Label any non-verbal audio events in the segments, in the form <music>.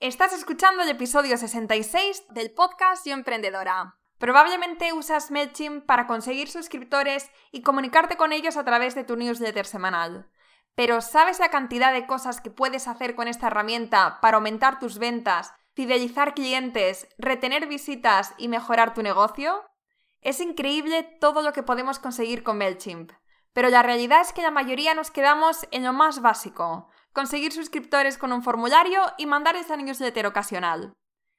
Estás escuchando el episodio 66 del podcast Yo Emprendedora. Probablemente usas MailChimp para conseguir suscriptores y comunicarte con ellos a través de tu newsletter semanal. Pero ¿sabes la cantidad de cosas que puedes hacer con esta herramienta para aumentar tus ventas, fidelizar clientes, retener visitas y mejorar tu negocio? Es increíble todo lo que podemos conseguir con MailChimp, pero la realidad es que la mayoría nos quedamos en lo más básico, conseguir suscriptores con un formulario y mandarles a newsletter ocasional.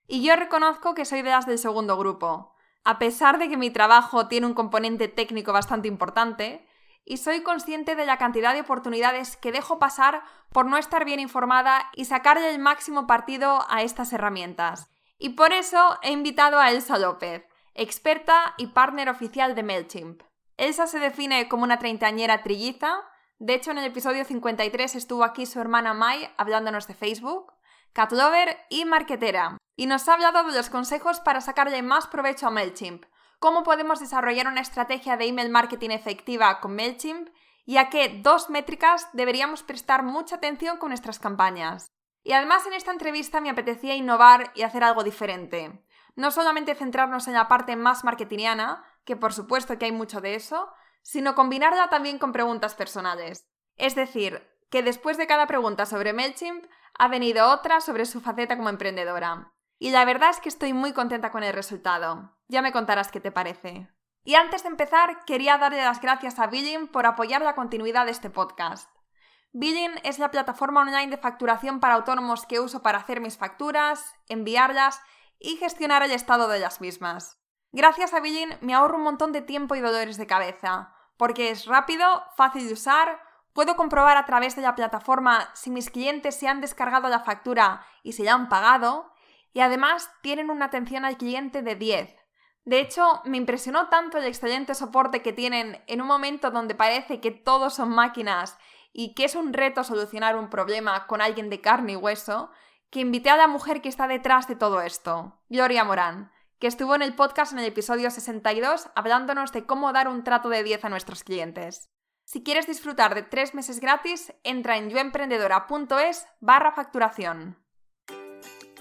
Y yo reconozco que soy de las del segundo grupo. A pesar de que mi trabajo tiene un componente técnico bastante importante, y soy consciente de la cantidad de oportunidades que dejo pasar por no estar bien informada y sacarle el máximo partido a estas herramientas. Y por eso he invitado a Elsa López, experta y partner oficial de MailChimp. Elsa se define como una treintañera trilliza, de hecho, en el episodio 53 estuvo aquí su hermana Mai hablándonos de Facebook, catlover y marketera, y nos ha hablado de los consejos para sacarle más provecho a MailChimp, cómo podemos desarrollar una estrategia de email marketing efectiva con MailChimp y a qué dos métricas deberíamos prestar mucha atención con nuestras campañas. Y además en esta entrevista me apetecía innovar y hacer algo diferente. No solamente centrarnos en la parte más marketingiana, que por supuesto que hay mucho de eso, sino combinarla también con preguntas personales. Es decir, que después de cada pregunta sobre MailChimp ha venido otra sobre su faceta como emprendedora. Y la verdad es que estoy muy contenta con el resultado. Ya me contarás qué te parece. Y antes de empezar, quería darle las gracias a Billing por apoyar la continuidad de este podcast. Billing es la plataforma online de facturación para autónomos que uso para hacer mis facturas, enviarlas y gestionar el estado de las mismas. Gracias a Billing me ahorro un montón de tiempo y dolores de cabeza, porque es rápido, fácil de usar, puedo comprobar a través de la plataforma si mis clientes se han descargado la factura y se la han pagado, y además tienen una atención al cliente de 10. De hecho, me impresionó tanto el excelente soporte que tienen en un momento donde parece que todos son máquinas y que es un reto solucionar un problema con alguien de carne y hueso, que invité a la mujer que está detrás de todo esto, Gloria Morán, que estuvo en el podcast en el episodio 62 hablándonos de cómo dar un trato de 10 a nuestros clientes. Si quieres disfrutar de tres meses gratis, entra en yoemprendedora.es barra facturación.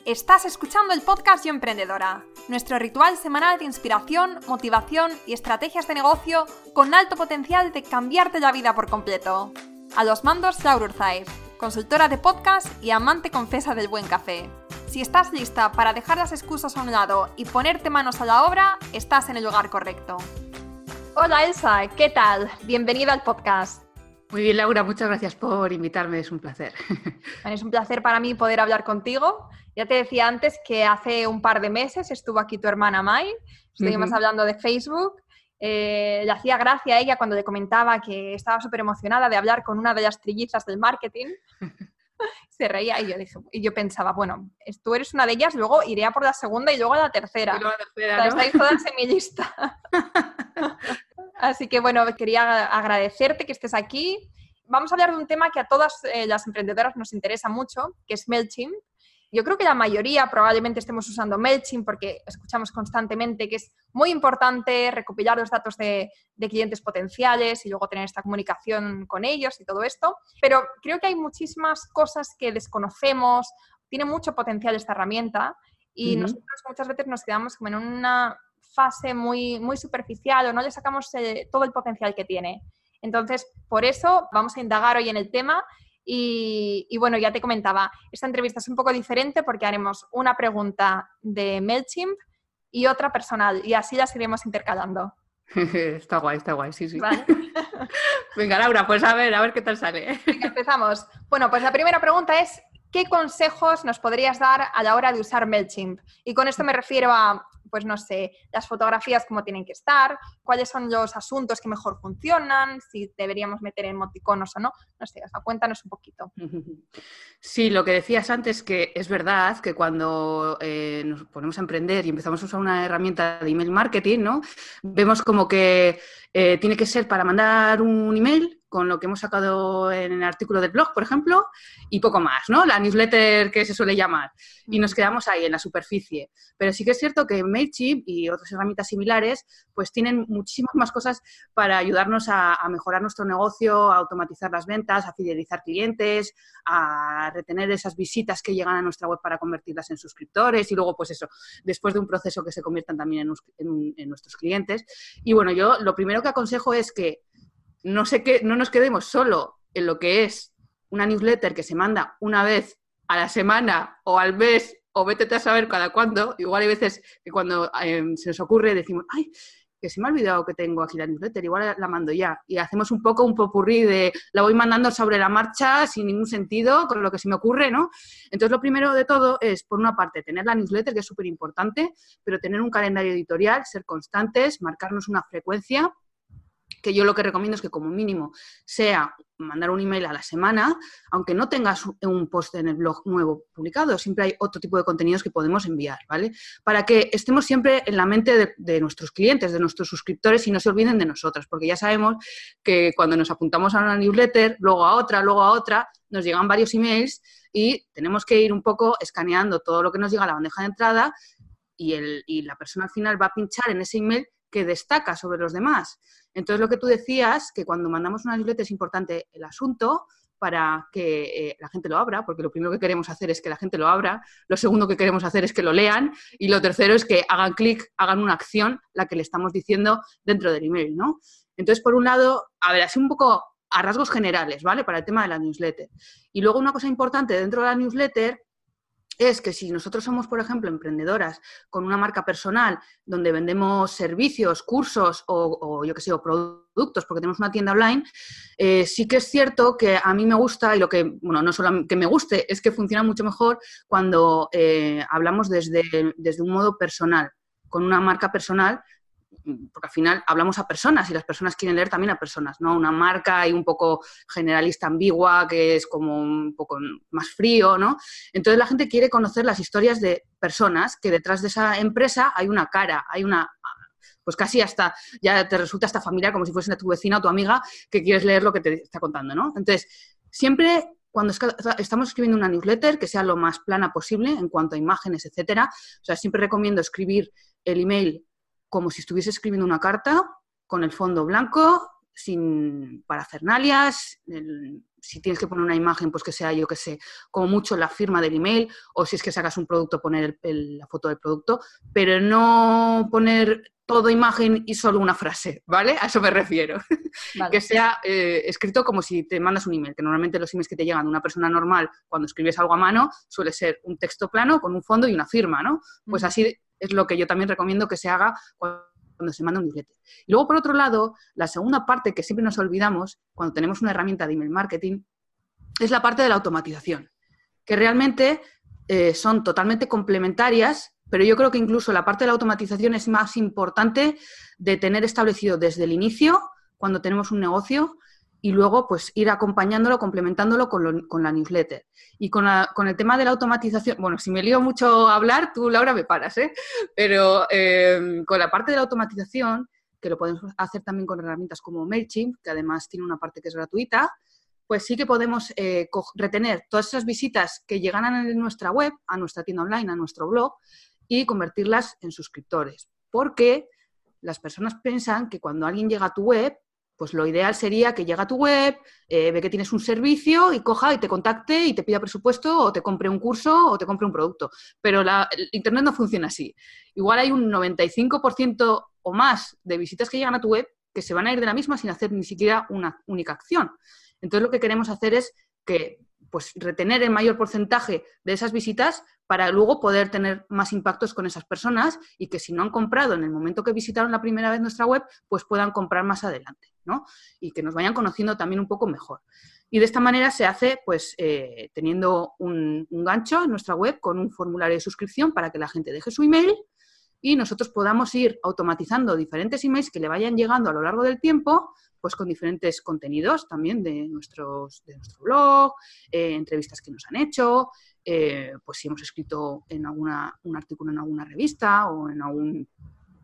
Estás escuchando el podcast Yo Emprendedora, nuestro ritual semanal de inspiración, motivación y estrategias de negocio con alto potencial de cambiarte la vida por completo. A los mandos, Laura Urzaiz, consultora de podcast y amante confesa del buen café. Si estás lista para dejar las excusas a un lado y ponerte manos a la obra, estás en el lugar correcto. Hola Elsa, ¿qué tal? Bienvenida al podcast. Muy bien, Laura, muchas gracias por invitarme, es un placer. <laughs> Es un placer para mí poder hablar contigo. Ya te decía antes que hace un par de meses estuvo aquí tu hermana Mai, estuvimos hablando de Facebook. Eh, le hacía gracia a ella cuando le comentaba que estaba súper emocionada de hablar con una de las trillizas del marketing. <laughs> se reía y yo, dije, y yo pensaba, bueno, tú eres una de ellas, luego iré a por la segunda y luego a la tercera. Estáis todas en mi <laughs> lista. Así que bueno, quería agradecerte que estés aquí. Vamos a hablar de un tema que a todas eh, las emprendedoras nos interesa mucho, que es MailChimp. Yo creo que la mayoría probablemente estemos usando MailChimp porque escuchamos constantemente que es muy importante recopilar los datos de, clientes potenciales y luego tener esta comunicación con ellos y todo esto. Pero creo que hay muchísimas cosas que desconocemos. Tiene mucho potencial esta herramienta y nosotros muchas veces nos quedamos como en una fase muy, muy superficial o no le sacamos eh, todo el potencial que tiene. Entonces, por eso vamos a indagar hoy en el tema y, bueno, ya te comentaba, esta entrevista es un poco diferente porque haremos una pregunta de MailChimp y otra personal y así las iremos intercalando. <laughs> está guay, está guay, sí, sí. <laughs> Venga, Laura, pues a ver, a ver qué tal sale. empezamos. Bueno, pues la primera pregunta es, ¿qué consejos nos podrías dar a la hora de usar MailChimp? Y con esto me refiero a pues no sé, las fotografías cómo tienen que estar, cuáles son los asuntos que mejor funcionan, si deberíamos meter emoticonos o no, no sé, o sea, cuéntanos un poquito. <laughs> Sí, lo que decías antes, que es verdad que cuando eh, nos ponemos a emprender y empezamos a usar una herramienta de email marketing, ¿no? Vemos como que eh, tiene que ser para mandar un email con lo que hemos sacado en el artículo del blog, por ejemplo, y poco más, ¿no? La newsletter que se suele llamar. Y nos quedamos ahí, en la superficie. Pero sí que es cierto que MailChimp y otras herramientas similares, pues tienen muchísimas más cosas para ayudarnos a, a mejorar nuestro negocio, a automatizar las ventas, a fidelizar clientes, a retener esas visitas que llegan a nuestra web para convertirlas en suscriptores y luego, pues eso, después de un proceso que se conviertan también en, nuestros clientes. Y bueno, yo lo primero que aconsejo es que no, sé que no nos quedemos solo en lo que es una newsletter que se manda una vez a la semana o al mes o vete a saber cada cuándo. Igual hay veces que cuando eh, se nos ocurre decimos, ay, que se me ha olvidado que tengo aquí la newsletter, igual la mando ya. Y hacemos un poco un popurrí de la voy mandando sobre la marcha sin ningún sentido, con lo que se me ocurre, ¿no? Entonces, lo primero de todo es, por una parte, tener la newsletter, que es súper importante, pero tener un calendario editorial, ser constantes, marcarnos una frecuencia que yo lo que recomiendo es que como mínimo sea mandar un email a la semana, aunque no tengas un post en el blog nuevo publicado, siempre hay otro tipo de contenidos que podemos enviar, ¿vale? Para que estemos siempre en la mente de, nuestros clientes, de nuestros suscriptores y no se olviden de nosotros, porque ya sabemos que cuando nos apuntamos a una newsletter, luego a otra, luego a otra, nos llegan varios emails y tenemos que ir un poco escaneando todo lo que nos llega a la bandeja de entrada y, el, y la persona al final va a pinchar en ese email que destaca sobre los demás. Entonces, lo que tú decías, que cuando mandamos una newsletter es importante el asunto para que eh, la gente lo abra, porque lo primero que queremos hacer es que la gente lo abra, lo segundo que queremos hacer es que lo lean y lo tercero es que hagan clic, hagan una acción, la que le estamos diciendo dentro del email, ¿no? Entonces, por un lado, a ver, así un poco a rasgos generales, ¿vale? Para el tema de la newsletter. Y luego una cosa importante dentro de la newsletter es que si nosotros somos, por ejemplo, emprendedoras con una marca personal donde vendemos servicios, cursos o, yo qué sé, o productos, porque tenemos una tienda online, eh, sí que es cierto que a mí me gusta y lo que, bueno, no solo que me guste, es que funciona mucho mejor cuando eh, hablamos desde, desde un modo personal, con una marca personal porque al final hablamos a personas y las personas quieren leer también a personas, ¿no? Una marca y un poco generalista ambigua que es como un poco más frío, ¿no? Entonces la gente quiere conocer las historias de personas que detrás de esa empresa hay una cara, hay una pues casi hasta, ya te resulta hasta familiar, como si fuese tu vecina o tu amiga, que quieres leer lo que te está contando, ¿no? Entonces, siempre cuando estamos escribiendo una newsletter, que sea lo más plana posible en cuanto a imágenes, etcétera. O sea, siempre recomiendo escribir el email como si estuviese escribiendo una carta con el fondo blanco, sin parafernalias, si tienes que poner una imagen, pues que sea, yo que sé, como mucho la firma del email, o si es que sacas un producto, poner la foto del producto, pero no poner todo imagen y solo una frase, ¿vale? A eso me refiero. <laughs> que sea eh, escrito como si te mandas un email, que normalmente los emails que te llegan de una persona normal cuando escribes algo a mano suele ser un texto plano con un fondo y una firma, ¿no? Pues así es lo que yo también recomiendo que se haga cuando se manda un newsletter. Y luego, por otro lado, la segunda parte que siempre nos olvidamos cuando tenemos una herramienta de email marketing es la parte de la automatización, que realmente eh, son totalmente complementarias, pero yo creo que incluso la parte de la automatización es más importante de tener establecido desde el inicio, cuando tenemos un negocio, y luego pues ir acompañándolo, complementándolo con, la newsletter. Y con, el tema de la automatización, bueno, si me lío mucho a hablar, tú Laura me paras, ¿eh? Pero eh, con la parte de la automatización, que lo podemos hacer también con herramientas como MailChimp, que además tiene una parte que es gratuita, pues sí que podemos eh, retener todas esas visitas que llegan a nuestra web, a nuestra tienda online, a nuestro blog, y convertirlas en suscriptores. Porque las personas piensan que cuando alguien llega a tu web, pues lo ideal sería que llegue a tu web, eh, ve que tienes un servicio y coja y te contacte y te pida presupuesto o te compre un curso o te compre un producto. Pero la, Internet no funciona así. Igual hay un 95% o más de visitas que llegan a tu web que se van a ir de la misma sin hacer ni siquiera una única acción. Entonces lo que queremos hacer es que pues retener el mayor porcentaje de esas visitas para luego poder tener más impactos con esas personas y que si no han comprado en el momento que visitaron la primera vez nuestra web, pues puedan comprar más adelante, ¿no? Y que nos vayan conociendo también un poco mejor. Y de esta manera se hace, pues, eh, teniendo un, un gancho en nuestra web con un formulario de suscripción para que la gente deje su email y nosotros podamos ir automatizando diferentes emails que le vayan llegando a lo largo del tiempo pues con diferentes contenidos también de, nuestros, de nuestro blog, eh, entrevistas que nos han hecho, eh, pues si hemos escrito en alguna, un artículo en alguna revista o en algún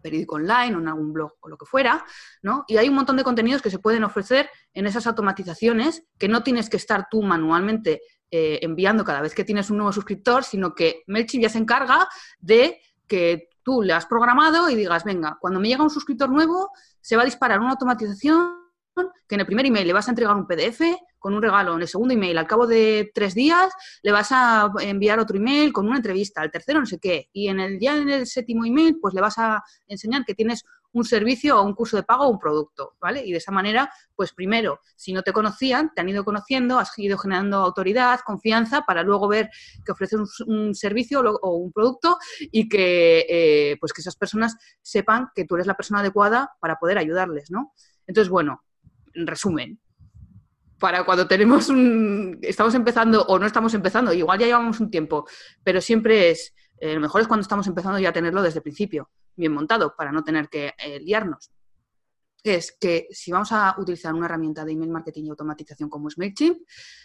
periódico online o en algún blog o lo que fuera, ¿no? Y hay un montón de contenidos que se pueden ofrecer en esas automatizaciones que no tienes que estar tú manualmente eh, enviando cada vez que tienes un nuevo suscriptor, sino que MailChimp ya se encarga de que tú le has programado y digas, venga, cuando me llega un suscriptor nuevo, se va a disparar una automatización que en el primer email le vas a entregar un PDF con un regalo, en el segundo email al cabo de tres días le vas a enviar otro email con una entrevista, al tercero no sé qué, y en el ya en el séptimo email pues le vas a enseñar que tienes un servicio o un curso de pago o un producto, ¿vale? Y de esa manera, pues primero, si no te conocían, te han ido conociendo, has ido generando autoridad, confianza, para luego ver que ofreces un, servicio o un producto y que, eh, pues que esas personas sepan que tú eres la persona adecuada para poder ayudarles, ¿no? Entonces, bueno, en resumen, para cuando tenemos un, estamos empezando o no estamos empezando, igual ya llevamos un tiempo, pero siempre es, eh, lo mejor es cuando estamos empezando ya a tenerlo desde el principio, bien montado, para no tener que eh, liarnos. Es que si vamos a utilizar una herramienta de email marketing y automatización como es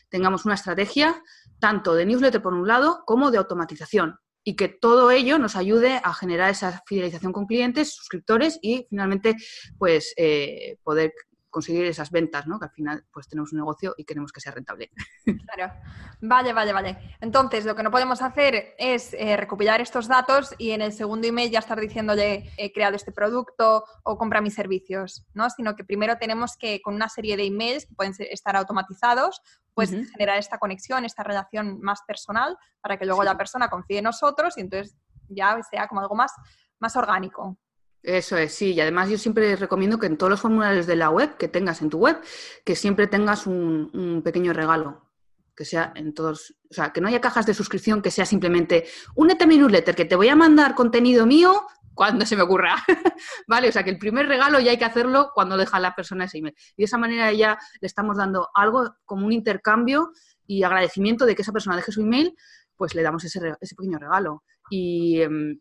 tengamos una estrategia tanto de newsletter por un lado como de automatización y que todo ello nos ayude a generar esa fidelización con clientes, suscriptores y finalmente pues eh, poder conseguir esas ventas, ¿no? Que al final pues tenemos un negocio y queremos que sea rentable. <laughs> Claro. Vale, vale, vale. Entonces, lo que no podemos hacer es eh, recopilar estos datos y en el segundo email ya estar diciéndole he creado este producto o compra mis servicios, ¿no? Sino que primero tenemos que, con una serie de emails que pueden estar automatizados, pues generar esta conexión, esta relación más personal para que luego la persona confíe en nosotros y entonces ya sea como algo más, más orgánico. Eso es, sí. Y además yo siempre recomiendo que en todos los formularios de la web que tengas en tu web, que siempre tengas un, pequeño regalo. Que sea en todos, o sea, que no haya cajas de suscripción que sea simplemente únete a mi newsletter, que te voy a mandar contenido mío cuando se me ocurra. <laughs> ¿Vale? O sea, que el primer regalo ya hay que hacerlo cuando deja la persona ese email. Y de esa manera ya le estamos dando algo como un intercambio y agradecimiento de que esa persona deje su email, pues le damos ese, ese pequeño regalo. Y, em,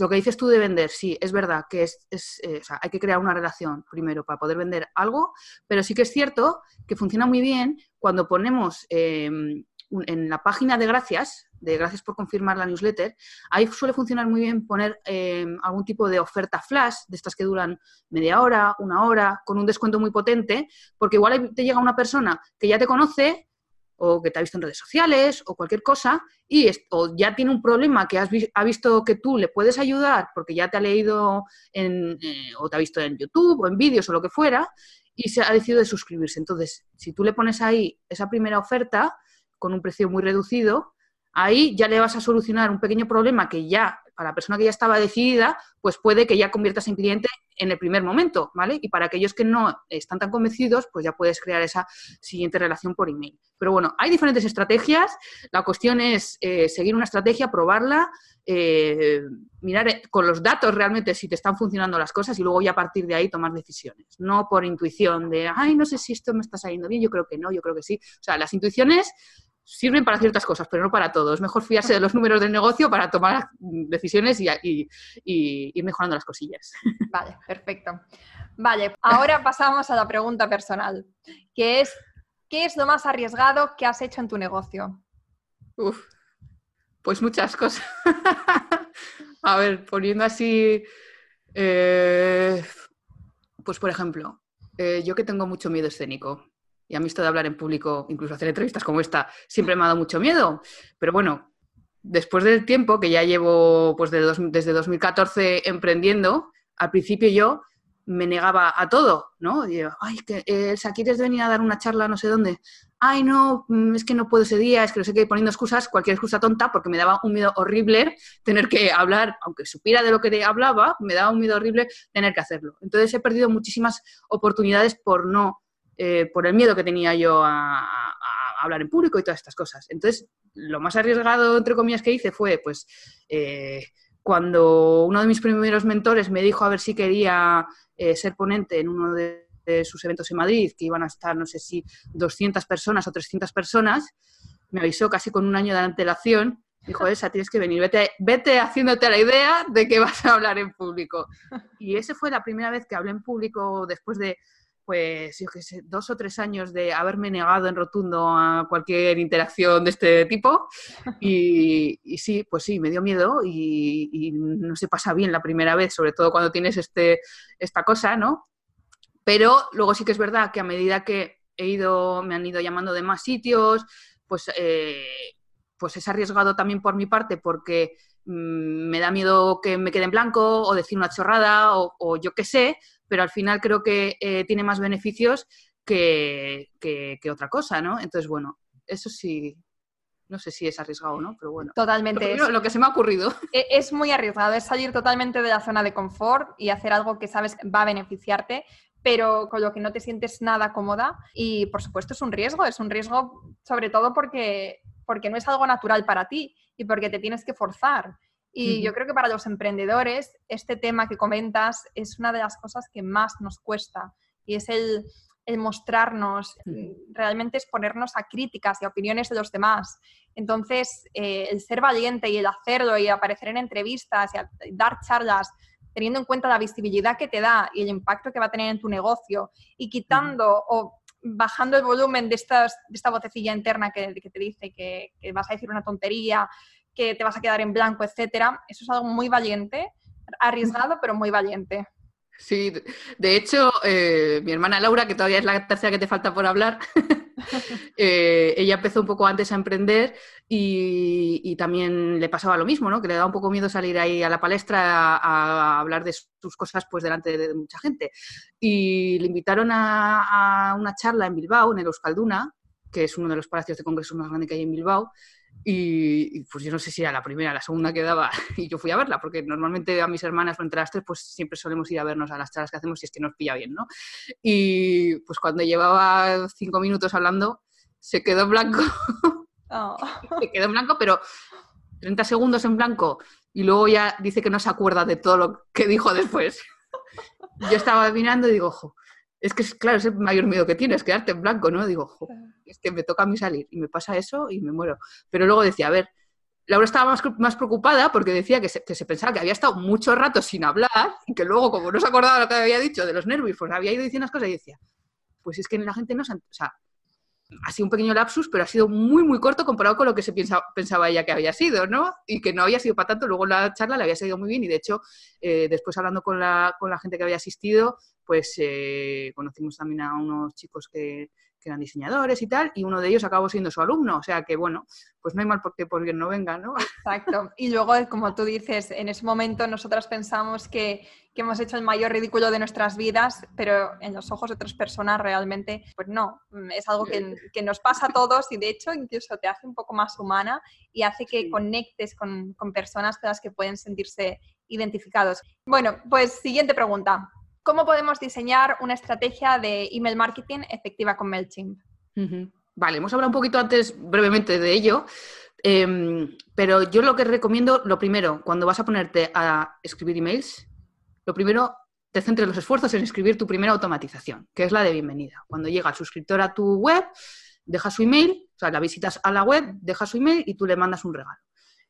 lo que dices tú de vender, sí, es verdad que es, eh, hay que crear una relación primero para poder vender algo, pero sí que es cierto que funciona muy bien cuando ponemos em, en la página de gracias, de gracias por confirmar la newsletter, ahí suele funcionar muy bien poner em, algún tipo de oferta flash, de estas que duran media hora, una hora, con un descuento muy potente, porque igual te llega una persona que ya te conoce o que te ha visto en redes sociales o cualquier cosa y o ya tiene un problema que has ha visto que tú le puedes ayudar porque ya te ha leído en, eh, o te ha visto en YouTube o en vídeos o lo que fuera y se ha decidido de suscribirse. Entonces, si tú le pones ahí esa primera oferta con un precio muy reducido, ahí ya le vas a solucionar un pequeño problema que ya, para la persona que ya estaba decidida, pues puede que ya conviertas en cliente en el primer momento, ¿vale? Y para aquellos que no están tan convencidos, pues ya puedes crear esa siguiente relación por email. Pero bueno, hay diferentes estrategias. La cuestión es eh, seguir una estrategia, probarla, eh, mirar eh, con los datos realmente si te están funcionando las cosas y luego ya a partir de ahí tomar decisiones. No por intuición de, ay, no sé si esto me está saliendo bien, yo creo que no, yo creo que sí. O sea, las intuiciones sirven para ciertas cosas, pero no para todo. Es mejor fiarse de los números del negocio para tomar decisiones y, ir mejorando las cosillas. <laughs> Vale, perfecto. Vale, ahora pasamos a la pregunta personal, que es, ¿qué es lo más arriesgado que has hecho en tu negocio? Uf, pues muchas cosas. <laughs> a ver, poniendo así, eh, pues por ejemplo, eh, yo que tengo mucho miedo escénico, y a mí esto de hablar en público, incluso hacer entrevistas como esta, siempre me ha dado mucho miedo. Pero bueno, después del tiempo que ya llevo pues desde 2014 emprendiendo, al principio yo me negaba a todo, ¿no? Y ay, que eh, ¿quieres venir a dar una charla no sé dónde? Ay, no, mm, es que no puedo ese día, es que no sé qué, poniendo excusas, cualquier excusa tonta, porque me daba un miedo horrible tener que hablar, aunque supiera de lo que hablaba, me daba un miedo horrible tener que hacerlo. Entonces he perdido muchísimas oportunidades por no eh, por el miedo que tenía yo a, hablar en público y todas estas cosas. Entonces, lo más arriesgado, entre comillas, que hice fue, pues, eh, cuando uno de mis primeros mentores me dijo a ver si quería eh, ser ponente en uno de, sus eventos en Madrid, que iban a estar, no sé si 200 personas o 300 personas, me avisó casi con un año de antelación dijo, <laughs> esa tienes que venir, vete, vete haciéndote la idea de que vas a hablar en público. <laughs> Y esa fue la primera vez que hablé en público después de pues yo qué sé, dos o tres años de haberme negado en rotundo a cualquier interacción de este tipo. <laughs> Y, sí, pues sí, me dio miedo y, no se pasa bien la primera vez, sobre todo cuando tienes este, esta cosa, ¿no? Pero luego sí que es verdad que a medida que he ido, me han ido llamando de más sitios, pues, eh, pues es arriesgado también por mi parte porque mm, me da miedo que me quede en blanco o decir una chorrada o, o yo qué sé, pero al final creo que eh, tiene más beneficios que, otra cosa, ¿no? Entonces, bueno, eso sí, no sé si es arriesgado o no, pero bueno. Totalmente. Lo, lo, que se me ha ocurrido. <laughs> E, es muy arriesgado, es salir totalmente de la zona de confort y hacer algo que sabes va a beneficiarte, pero con lo que no te sientes nada cómoda. Y por supuesto es un riesgo, es un riesgo sobre todo porque, porque no es algo natural para ti y porque te tienes que forzar. Y yo creo que para los emprendedores este tema que comentas es una de las cosas que más nos cuesta y es el, mostrarnos, realmente exponernos a críticas y a opiniones de los demás. Entonces, eh, el ser valiente y el hacerlo y aparecer en entrevistas y dar charlas teniendo en cuenta la visibilidad que te da y el impacto que va a tener en tu negocio y quitando o bajando el volumen de, estas, de esta vocecilla interna que, te dice que, que, vas a decir una tontería que te vas a quedar en blanco, etcétera. Eso es algo muy valiente, arriesgado, pero muy valiente. Sí, de hecho, eh, mi hermana Laura, que todavía es la tercera que te falta por hablar, <laughs> eh, ella empezó un poco antes a emprender y, también le pasaba lo mismo, ¿no? Que le daba un poco miedo salir ahí a la palestra a, hablar de sus cosas pues delante de, mucha gente. Y le invitaron a, una charla en Bilbao, en el Euskalduna, que es uno de los palacios de congresos más grandes que hay en Bilbao, y, pues yo no sé si era la primera, la segunda que daba, <laughs> y yo fui a verla, porque normalmente a mis hermanas entre las tres, pues siempre solemos ir a vernos a las charlas que hacemos si es que nos pilla bien, ¿no? Y pues cuando llevaba cinco minutos hablando, se quedó en blanco. <laughs> Oh. se quedó en blanco, pero 30 segundos en blanco, y luego ya dice que no se acuerda de todo lo que dijo después. yo estaba mirando y digo, ojo, es que, claro, es el mayor miedo que tienes, quedarte en blanco, ¿no? Digo, es que me toca a mí salir y me pasa eso y me muero. Pero luego decía, a ver, Laura estaba más, preocupada porque decía que se, pensaba que había estado mucho rato sin hablar y que luego, como no se acordaba lo que había dicho de los nervios, pues había ido diciendo unas cosas y decía, pues es que la gente no se... O sea, ha sido un pequeño lapsus, pero ha sido muy, muy corto comparado con lo que se pensaba ella que había sido, ¿no? Y que no había sido para tanto. Luego la charla le había seguido muy bien y, de hecho, eh, después hablando con la, con la gente que había asistido, pues eh, conocimos también a unos chicos que, eran diseñadores y tal, y uno de ellos acabó siendo su alumno, o sea que bueno, pues no hay mal porque por bien no venga, ¿no? <laughs> Exacto, y luego, como tú dices, en ese momento nosotras pensamos que, hemos hecho el mayor ridículo de nuestras vidas, pero en los ojos de otras personas realmente, pues no, es algo que, nos pasa a todos y de hecho incluso te hace un poco más humana y hace que conectes con, con personas con las que pueden sentirse identificados. Bueno, pues siguiente pregunta. ¿Cómo podemos diseñar una estrategia de email marketing efectiva con MailChimp? Vale, hemos hablado un poquito antes brevemente de ello, em, pero yo lo que recomiendo, lo primero, cuando vas a ponerte a escribir emails, lo primero, te centres los esfuerzos en escribir tu primera automatización, que es la de bienvenida. Cuando llega el suscriptor a tu web, deja su email, o sea, la visitas a la web, deja su email y tú le mandas un regalo.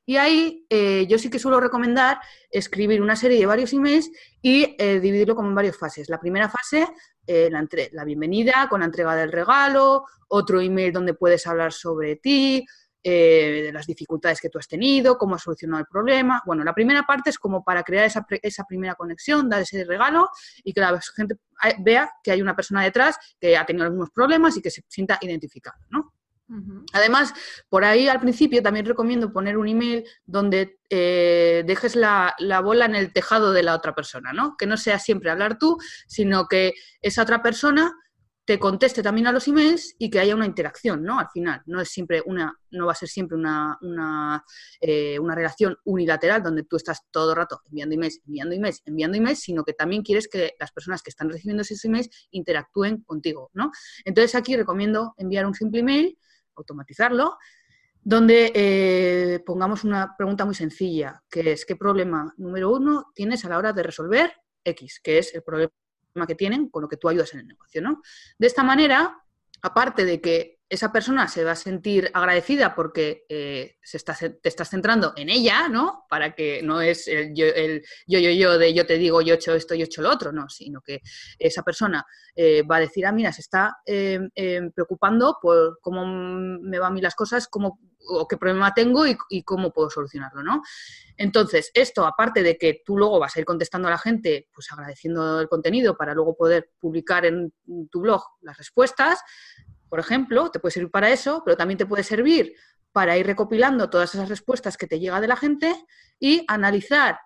Y ahí eh, yo sí que suelo recomendar escribir una serie de varios emails y eh, dividirlo como en varias fases. La primera fase, eh, la, bienvenida con la entrega del regalo, otro email donde puedes hablar sobre ti, de las dificultades que tú has tenido, cómo has solucionado el problema. Bueno, la primera parte es como para crear esa, esa primera conexión, dar ese regalo y que la gente vea que hay una persona detrás que ha tenido algunos problemas y que se sienta identificado, ¿no? Además, por ahí al principio también recomiendo poner un email donde eh, dejes la, bola en el tejado de la otra persona, ¿no? Que no sea siempre hablar tú, sino que esa otra persona te conteste también a los emails y que haya una interacción, ¿no? Al final, no es siempre una, no va a ser siempre una, una, eh, una relación unilateral donde tú estás todo el rato enviando emails, enviando emails, enviando emails, sino que también quieres que las personas que están recibiendo esos emails interactúen contigo, ¿no? Entonces aquí recomiendo enviar un simple email automatizarlo, donde eh, pongamos una pregunta muy sencilla, que es ¿qué problema número uno tienes a la hora de resolver X, que es el problema que tienen con lo que tú ayudas en el negocio, ¿no? De esta manera, aparte de que esa persona se va a sentir agradecida porque eh, se está, te estás centrando en ella, ¿no? Para que no es el yo, yo, yo, de yo te digo, yo he hecho esto, yo he hecho lo otro, no, sino que esa persona eh, va a decir, ah, mira, se está em, em, preocupando por cómo me van a mí las cosas, cómo, o qué problema tengo y, y, cómo puedo solucionarlo, ¿no? Entonces, esto, aparte de que tú luego vas a ir contestando a la gente, pues agradeciendo el contenido para luego poder publicar en tu blog las respuestas, por ejemplo, te puede servir para eso, pero también te puede servir para ir recopilando todas esas respuestas que te llega de la gente y analizar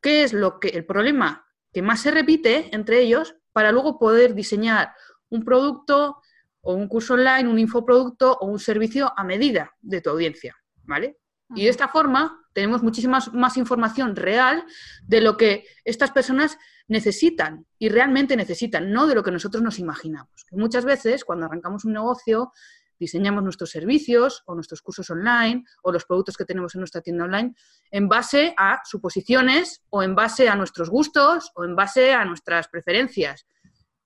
qué es lo que el problema que más se repite entre ellos para luego poder diseñar un producto o un curso online, un infoproducto o un servicio a medida de tu audiencia, ¿vale? Y de esta forma tenemos muchísima más información real de lo que estas personas necesitan y realmente necesitan, no de lo que nosotros nos imaginamos. muchas veces cuando arrancamos un negocio, diseñamos nuestros servicios o nuestros cursos online o los productos que tenemos en nuestra tienda online en base a suposiciones o en base a nuestros gustos o en base a nuestras preferencias.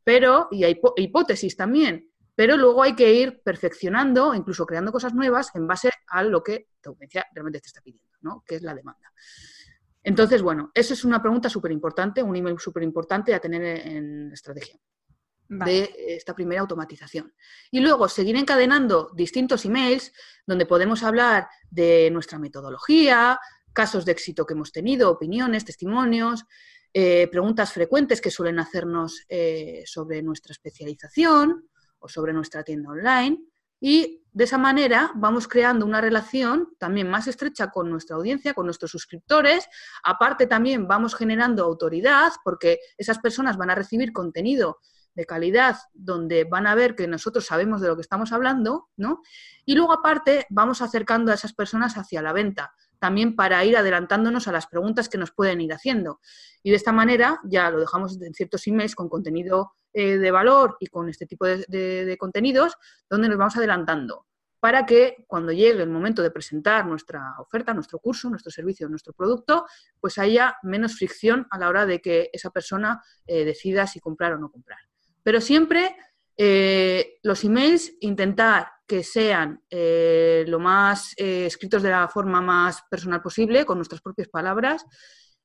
Pero, y hay hipótesis también, pero luego hay que ir perfeccionando, incluso creando cosas nuevas en base a lo que tu audiencia realmente te está pidiendo, ¿no? que es la demanda. Entonces, bueno, eso es una pregunta súper importante, un email súper importante a tener en estrategia de esta primera automatización. Y luego seguir encadenando distintos emails donde podemos hablar de nuestra metodología, casos de éxito que hemos tenido, opiniones, testimonios, eh, preguntas frecuentes que suelen hacernos eh, sobre nuestra especialización o sobre nuestra tienda online. Y de esa manera vamos creando una relación también más estrecha con nuestra audiencia, con nuestros suscriptores. Aparte también vamos generando autoridad porque esas personas van a recibir contenido de calidad donde van a ver que nosotros sabemos de lo que estamos hablando, ¿no? Y luego aparte vamos acercando a esas personas hacia la venta, también para ir adelantándonos a las preguntas que nos pueden ir haciendo. Y de esta manera ya lo dejamos en ciertos emails con contenido eh, de valor y con este tipo de, contenidos, donde nos vamos adelantando para que cuando llegue el momento de presentar nuestra oferta, nuestro curso, nuestro servicio, nuestro producto, pues haya menos fricción a la hora de que esa persona eh, decida si comprar o no comprar. Pero siempre eh, los emails intentar que sean lo más escritos de la forma más personal posible, con nuestras propias palabras,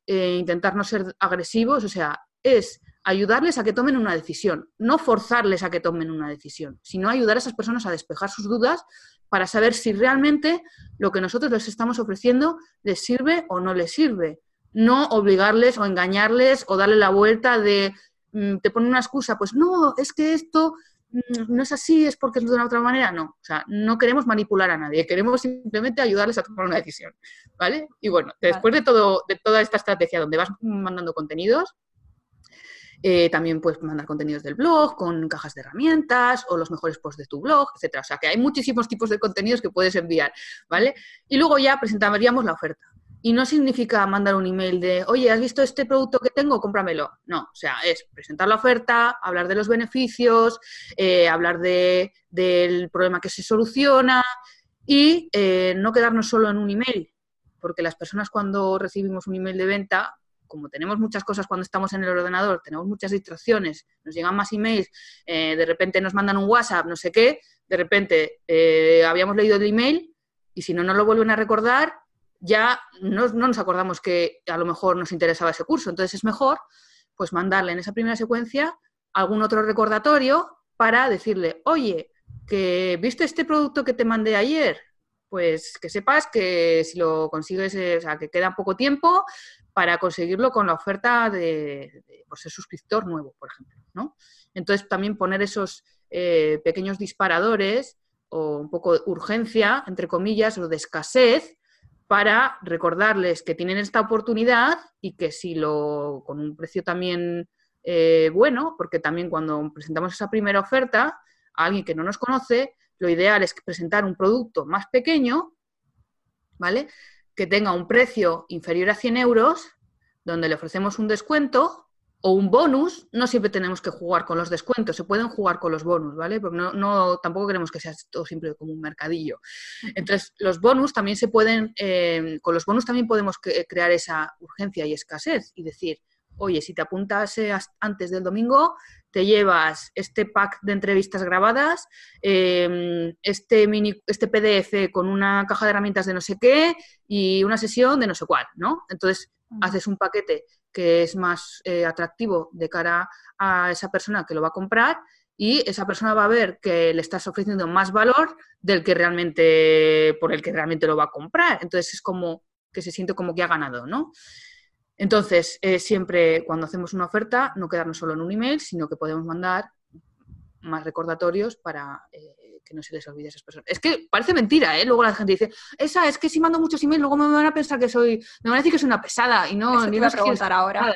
intentar no ser agresivos, o sea, es ayudarles a que tomen una decisión, no forzarles a que tomen una decisión, sino ayudar a esas personas a despejar sus dudas para saber si realmente lo que nosotros les estamos ofreciendo les sirve o no les sirve. No obligarles o engañarles o darle la vuelta de, mm, te ponen una excusa, pues no, es que esto mm, no es así, es porque es de una otra manera. No, o sea, no queremos manipular a nadie, queremos simplemente ayudarles a tomar una decisión. ¿Vale? Y bueno, después de, todo, de toda esta estrategia donde vas mandando contenidos, eh, también puedes mandar contenidos del blog con cajas de herramientas o los mejores posts de tu blog, etcétera. O sea que hay muchísimos tipos de contenidos que puedes enviar, ¿vale? Y luego ya presentaríamos la oferta. Y no significa mandar un email de, oye, ¿has visto este producto que tengo? Cómpramelo. No, o sea, es presentar la oferta, hablar de los beneficios, eh, hablar de, del problema que se soluciona y eh, no quedarnos solo en un email, porque las personas cuando recibimos un email de venta como tenemos muchas cosas cuando estamos en el ordenador, tenemos muchas distracciones, nos llegan más emails, eh, de repente nos mandan un WhatsApp, no sé qué, de repente eh, habíamos leído el email y si no nos lo vuelven a recordar, ya no, nos acordamos que a lo mejor nos interesaba ese curso. Entonces es mejor pues mandarle en esa primera secuencia algún otro recordatorio para decirle, oye, que viste este producto que te mandé ayer, pues que sepas que si lo consigues, eh, o sea, que queda poco tiempo, para conseguirlo con la oferta de, por ser suscriptor nuevo, por ejemplo. ¿no? Entonces, también poner esos eh, pequeños disparadores o un poco de urgencia, entre comillas, o de escasez, para recordarles que tienen esta oportunidad y que si lo, con un precio también eh, bueno, porque también cuando presentamos esa primera oferta a alguien que no nos conoce, lo ideal es presentar un producto más pequeño, ¿vale? Que tenga un precio inferior a 100 euros, donde le ofrecemos un descuento o un bonus, no siempre tenemos que jugar con los descuentos, se pueden jugar con los bonus, ¿vale? Porque no, tampoco queremos que sea todo siempre como un mercadillo. Entonces, los bonus también se pueden, eh, con los bonus también podemos crear esa urgencia y escasez y decir, oye, si te apuntas antes del domingo, te llevas este pack de entrevistas grabadas, em, este, mini, este PDF con una caja de herramientas de no sé qué y una sesión de no sé cuál, ¿no? Entonces, haces un paquete que es más eh, atractivo de cara a esa persona que lo va a comprar y esa persona va a ver que le estás ofreciendo más valor del que realmente, por el que realmente lo va a comprar. Entonces es como que se siente como que ha ganado, ¿no? Entonces, eh, siempre cuando hacemos una oferta, no quedarnos solo en un email, sino que podemos mandar más recordatorios para eh, que no se les olvide a esas personas. Es que parece mentira, ¿eh? Luego la gente dice, esa es que si mando muchos emails, luego me van a pensar que soy, me van a decir que soy una pesada y no, ni a preguntar ahora.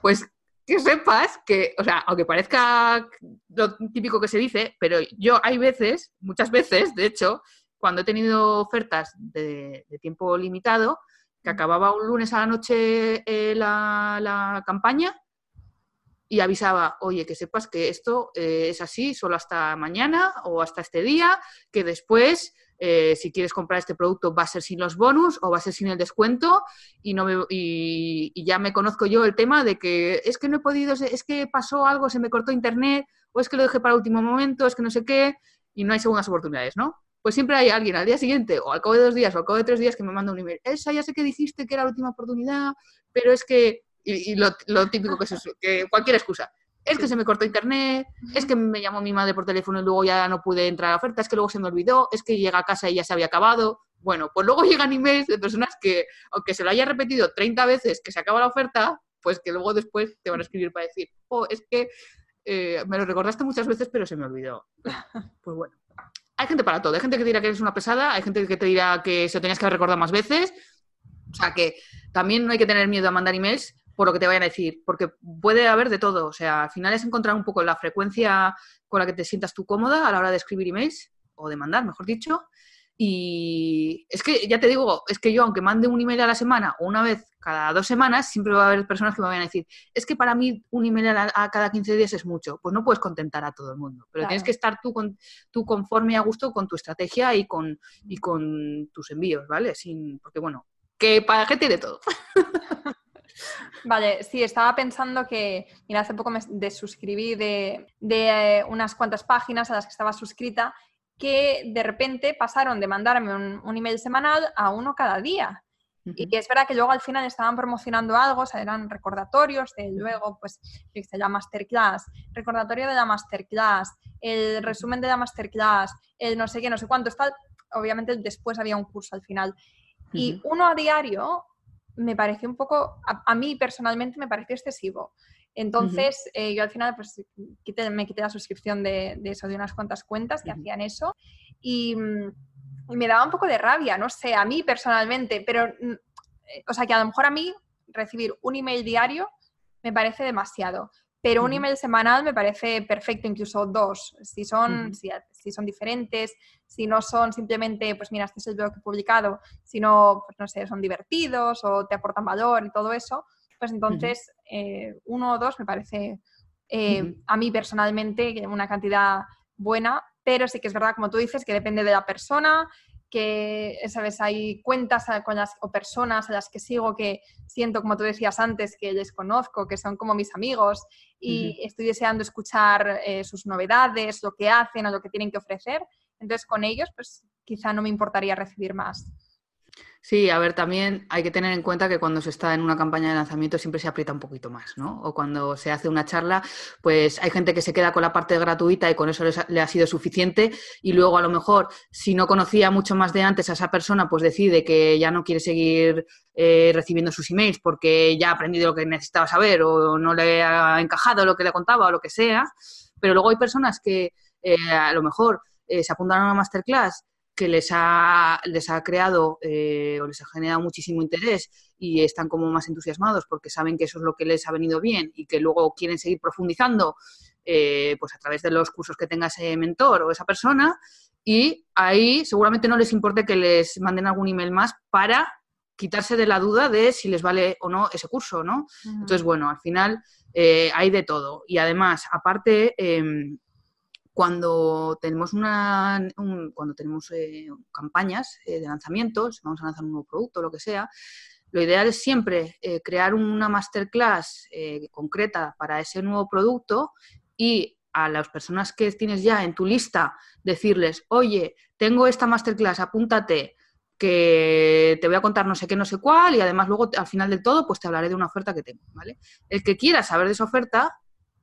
Pues que sepas que, o sea, aunque parezca lo típico que se dice, pero yo hay veces, muchas veces, de hecho, cuando he tenido ofertas de, tiempo limitado, que acababa un lunes a la noche eh, la, campaña y avisaba, oye, que sepas que esto eh, es así, solo hasta mañana o hasta este día, que después eh, si quieres comprar este producto va a ser sin los bonus o va a ser sin el descuento y, no y, ya me conozco yo el tema de que es que no he podido, es que pasó algo, se me cortó internet o es que lo dejé para último momento, es que no sé qué y no hay segundas oportunidades, ¿no? Pues siempre hay alguien al día siguiente o al cabo de dos días o al cabo de tres días que me manda un email. Esa ya sé que dijiste que era la última oportunidad, pero es que, y, lo, típico que es que cualquier excusa es que se me cortó internet, es que me llamó mi madre por teléfono y luego ya no pude entrar a la oferta, es que luego se me olvidó, es que llega a casa y ya se había acabado. Bueno, pues luego llegan emails de personas que, aunque se lo haya repetido 30 veces que se acaba la oferta, pues que luego después te van a escribir para decir, oh, es que eh, me lo recordaste muchas veces, pero se me olvidó. <laughs> Pues bueno, hay gente para todo. Hay gente que dirá que eres una pesada, hay gente que te dirá que se lo tenías que haber recordado más veces. O sea que también no hay que tener miedo a mandar emails, por lo que te vayan a decir, porque puede haber de todo. O sea, al final es encontrar un poco la frecuencia con la que te sientas tú cómoda a la hora de escribir emails, o de mandar, mejor dicho. Y es que, ya te digo, es que yo, aunque mande un email a la semana o una vez cada dos semanas, siempre va a haber personas que me vayan a decir, es que para mí un email a, cada 15 días es mucho. Pues no puedes contentar a todo el mundo, pero tienes que estar tú, con, tú conforme a gusto con tu estrategia y con, y con tus envíos, ¿vale? Sin, porque bueno, que para gente de todo. <laughs> Vale, sí, estaba pensando que, mira, hace poco me desuscribí de, de eh, unas cuantas páginas a las que estaba suscrita que de repente pasaron de mandarme un, email semanal a uno cada día. Y es verdad que luego al final estaban promocionando algo, o sea, eran recordatorios de luego, pues, la masterclass, recordatorio de la masterclass, el resumen de la masterclass, el no sé qué, no sé cuánto, está, obviamente después había un curso al final. Y uno a diario me pareció un poco, a, mí personalmente me pareció excesivo. Entonces, eh, yo al final pues, me quité la suscripción de, eso, de unas cuantas cuentas que hacían eso. Y, me daba un poco de rabia, no sé, a mí personalmente, pero, mm, eh, o sea, que a lo mejor a mí recibir un email diario me parece demasiado. Pero un email semanal me parece perfecto, incluso dos, si son, si, son diferentes, si no son simplemente, pues mira, este es el blog que he publicado, sino, pues no sé, son divertidos o te aportan valor y todo eso, pues entonces eh, uno o dos me parece eh, a mí personalmente una cantidad buena, pero sí que es verdad, como tú dices, que depende de la persona, que, ¿sabes? Hay cuentas con las, o personas a las que sigo que siento, como tú decías antes, que les conozco, que son como mis amigos y estoy deseando escuchar eh, sus novedades, lo que hacen o lo que tienen que ofrecer. Entonces, con ellos, pues quizá no me importaría recibir más. Sí, a ver, también hay que tener en cuenta que cuando se está en una campaña de lanzamiento siempre se aprieta un poquito más, ¿no? O cuando se hace una charla, pues hay gente que se queda con la parte gratuita y con eso le ha sido suficiente y luego a lo mejor si no conocía mucho más de antes a esa persona, pues decide que ya no quiere seguir eh, recibiendo sus emails porque ya ha aprendido lo que necesitaba saber o no le ha encajado lo que le contaba o lo que sea. Pero luego hay personas que eh, a lo mejor eh, se apuntan a una masterclass que les ha, les ha creado eh, o les ha generado muchísimo interés y están como más entusiasmados porque saben que eso es lo que les ha venido bien y que luego quieren seguir profundizando eh, pues a través de los cursos que tenga ese mentor o esa persona y ahí seguramente no les importe que les manden algún email más para quitarse de la duda de si les vale o no ese curso, ¿no? Entonces, bueno, al final eh, hay de todo. Y además, aparte, em, cuando tenemos, una, cuando tenemos eh, campañas eh, de lanzamientos, vamos a lanzar un nuevo producto, lo que sea, lo ideal es siempre eh, crear una masterclass concreta para ese nuevo producto y a las personas que tienes ya en tu lista decirles, oye, tengo esta masterclass, apúntate, que te voy a contar no sé qué, no sé cuál, y además luego al final del todo, pues te hablaré de una oferta que tengo. El que quiera saber de esa oferta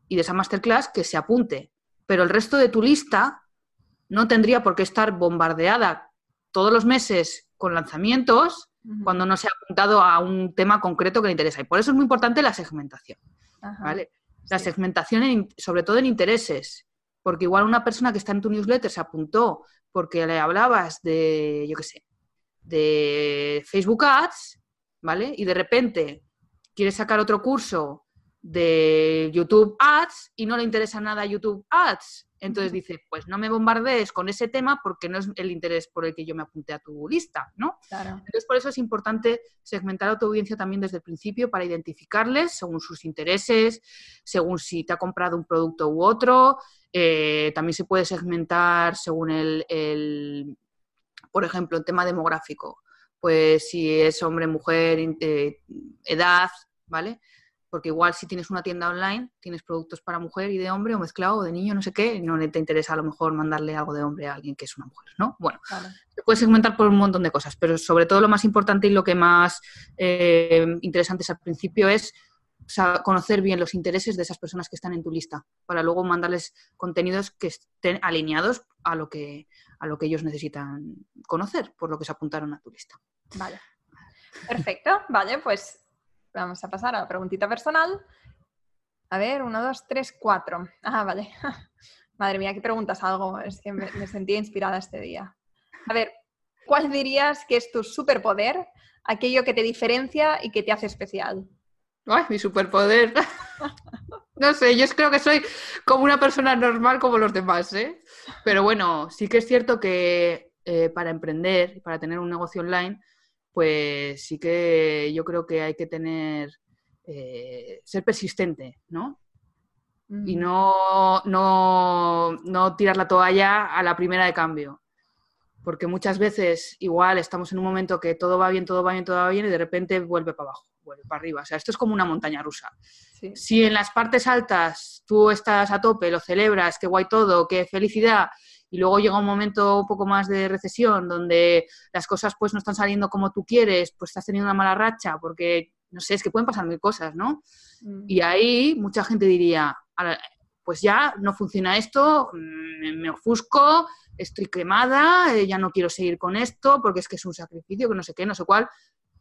y de esa masterclass, que se apunte. Pero el resto de tu lista no tendría por qué estar bombardeada todos los meses con lanzamientos cuando no se ha apuntado a un tema concreto que le interesa. Y por eso es muy importante la segmentación. ¿vale? La segmentación, sobre todo en intereses. Porque igual una persona que está en tu newsletter se apuntó porque le hablabas de, yo qué sé, de Facebook Ads, ¿vale? Y de repente quiere sacar otro curso de YouTube Ads y no le interesa nada YouTube Ads. Entonces dice, pues no me bombardees con ese tema porque no es el interés por el que yo me apunté a tu lista, ¿no? Entonces por eso es importante segmentar a tu audiencia también desde el principio para identificarles según sus intereses, según si te ha comprado un producto u otro. Eh, también se puede segmentar según el, por ejemplo, el tema demográfico. Pues si es hombre, mujer, eh, edad, ¿vale? Porque igual si tienes una tienda online, tienes productos para mujer y de hombre o mezclado o de niño, no sé qué, y no te interesa a lo mejor mandarle algo de hombre a alguien que es una mujer, ¿no? Bueno, se puede segmentar por un montón de cosas, pero sobre todo lo más importante y lo que más eh, interesante es al principio es conocer bien los intereses de esas personas que están en tu lista, para luego mandarles contenidos que estén alineados a lo que, a lo que ellos necesitan conocer, por lo que se apuntaron a tu lista. Vale. Perfecto, vale, pues Vamos a pasar a la preguntita personal. A ver, uno, dos, tres, cuatro. Ah, vale. <laughs> Madre mía, ¿qué preguntas algo? Es que me, sentía inspirada este día. A ver, ¿cuál dirías que es tu superpoder? Aquello que te diferencia y que te hace especial. Ay, mi superpoder. <laughs> no sé, yo creo que soy como una persona normal como los demás, ¿eh? Pero bueno, sí que es cierto que eh, para emprender, para tener un negocio online, pues sí que yo creo que hay que tener, eh, ser persistente, ¿no? Y no, no, no tirar la toalla a la primera de cambio. Porque muchas veces igual estamos en un momento que todo va bien, todo va bien, todo va bien y de repente vuelve para abajo, vuelve para arriba. O sea, esto es como una montaña rusa. Si en las partes altas tú estás a tope, lo celebras, qué guay todo, qué felicidad, y luego llega un momento un poco más de recesión donde las cosas pues no están saliendo como tú quieres, pues estás teniendo una mala racha porque, no sé, es que pueden pasar mil cosas, ¿no? Mm. Y ahí mucha gente diría, pues ya no funciona esto, me ofusco, estoy quemada, eh, ya no quiero seguir con esto porque es que es un sacrificio, que no sé qué, no sé cuál.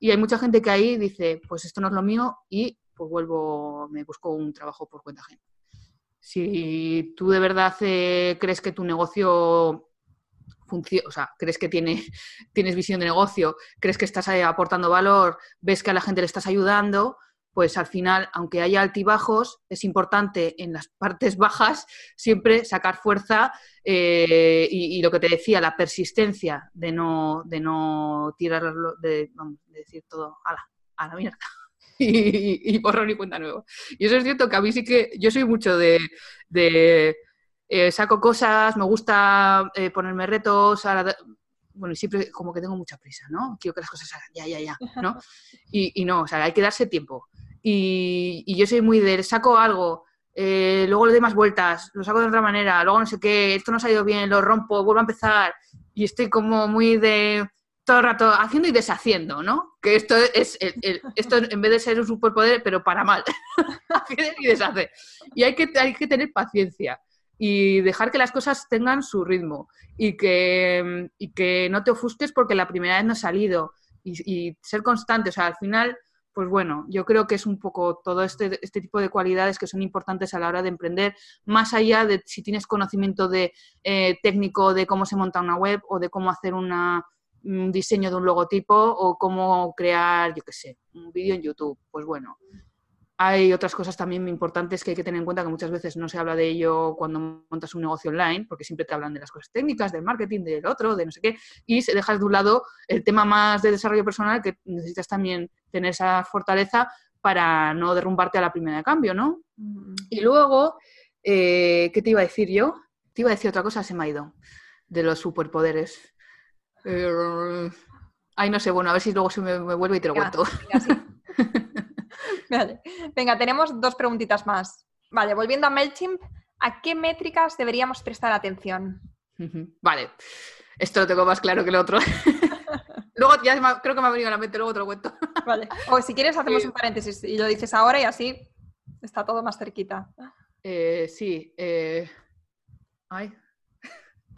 Y hay mucha gente que ahí dice, pues esto no es lo mío y pues vuelvo, me busco un trabajo por cuenta ajena. Si tú de verdad eh, crees que tu negocio o sea, crees que tiene, <laughs> tienes visión de negocio, crees que estás aportando valor, ves que a la gente le estás ayudando, pues al final, aunque haya altibajos, es importante en las partes <laughs> bajas siempre sacar fuerza eh, y, lo que te decía, la persistencia de no, de no tirar, de, de decir todo a la, a la mierda. <laughs> y, y, borrón y cuenta nueva. Y eso es cierto que a mí sí que yo soy mucho de, eh, saco cosas, me gusta eh, ponerme retos, bueno, y siempre como que tengo mucha prisa, ¿no? Quiero que las cosas hagan ya, ya, ya, ¿no? Y, no, o sea, hay que darse tiempo. Y, yo soy muy de, saco algo, eh, luego le doy más vueltas, lo saco de otra manera, luego no sé qué, esto no ha ido bien, lo rompo, vuelvo a empezar. Y estoy como muy de, todo el rato haciendo y deshaciendo, ¿no? Que esto es esto en vez de ser un superpoder, pero para mal. <laughs> Hacer y deshacer. Y hay que, hay que tener paciencia y dejar que las cosas tengan su ritmo y que, y que no te ofusques porque la primera vez no ha salido y, ser constante. O sea, al final, pues bueno, yo creo que es un poco todo este, este tipo de cualidades que son importantes a la hora de emprender, más allá de si tienes conocimiento de eh, técnico de cómo se monta una web o de cómo hacer una un diseño de un logotipo o cómo crear, yo qué sé, un vídeo en YouTube. Pues bueno, hay otras cosas también importantes que hay que tener en cuenta que muchas veces no se habla de ello cuando montas un negocio online, porque siempre te hablan de las cosas técnicas, del marketing, del otro, de no sé qué, y se dejas de un lado el tema más de desarrollo personal que necesitas también tener esa fortaleza para no derrumbarte a la primera de cambio, ¿no? Mm. Y luego, eh, ¿qué te iba a decir yo? Te iba a decir otra cosa, se me ha ido, de los superpoderes. Eh, Ay, no sé, bueno, a ver si luego se me, vuelve y te lo cuento. <laughs> vale. venga, tenemos dos preguntitas más. Vale, volviendo a MailChimp, ¿a qué métricas deberíamos prestar atención? Vale, esto lo tengo más claro que el otro. <laughs> luego ya creo que me ha venido a la mente, luego te lo cuento. <laughs> vale, o si quieres hacemos un paréntesis y lo dices ahora y así está todo más cerquita. Eh, sí, eh... ay,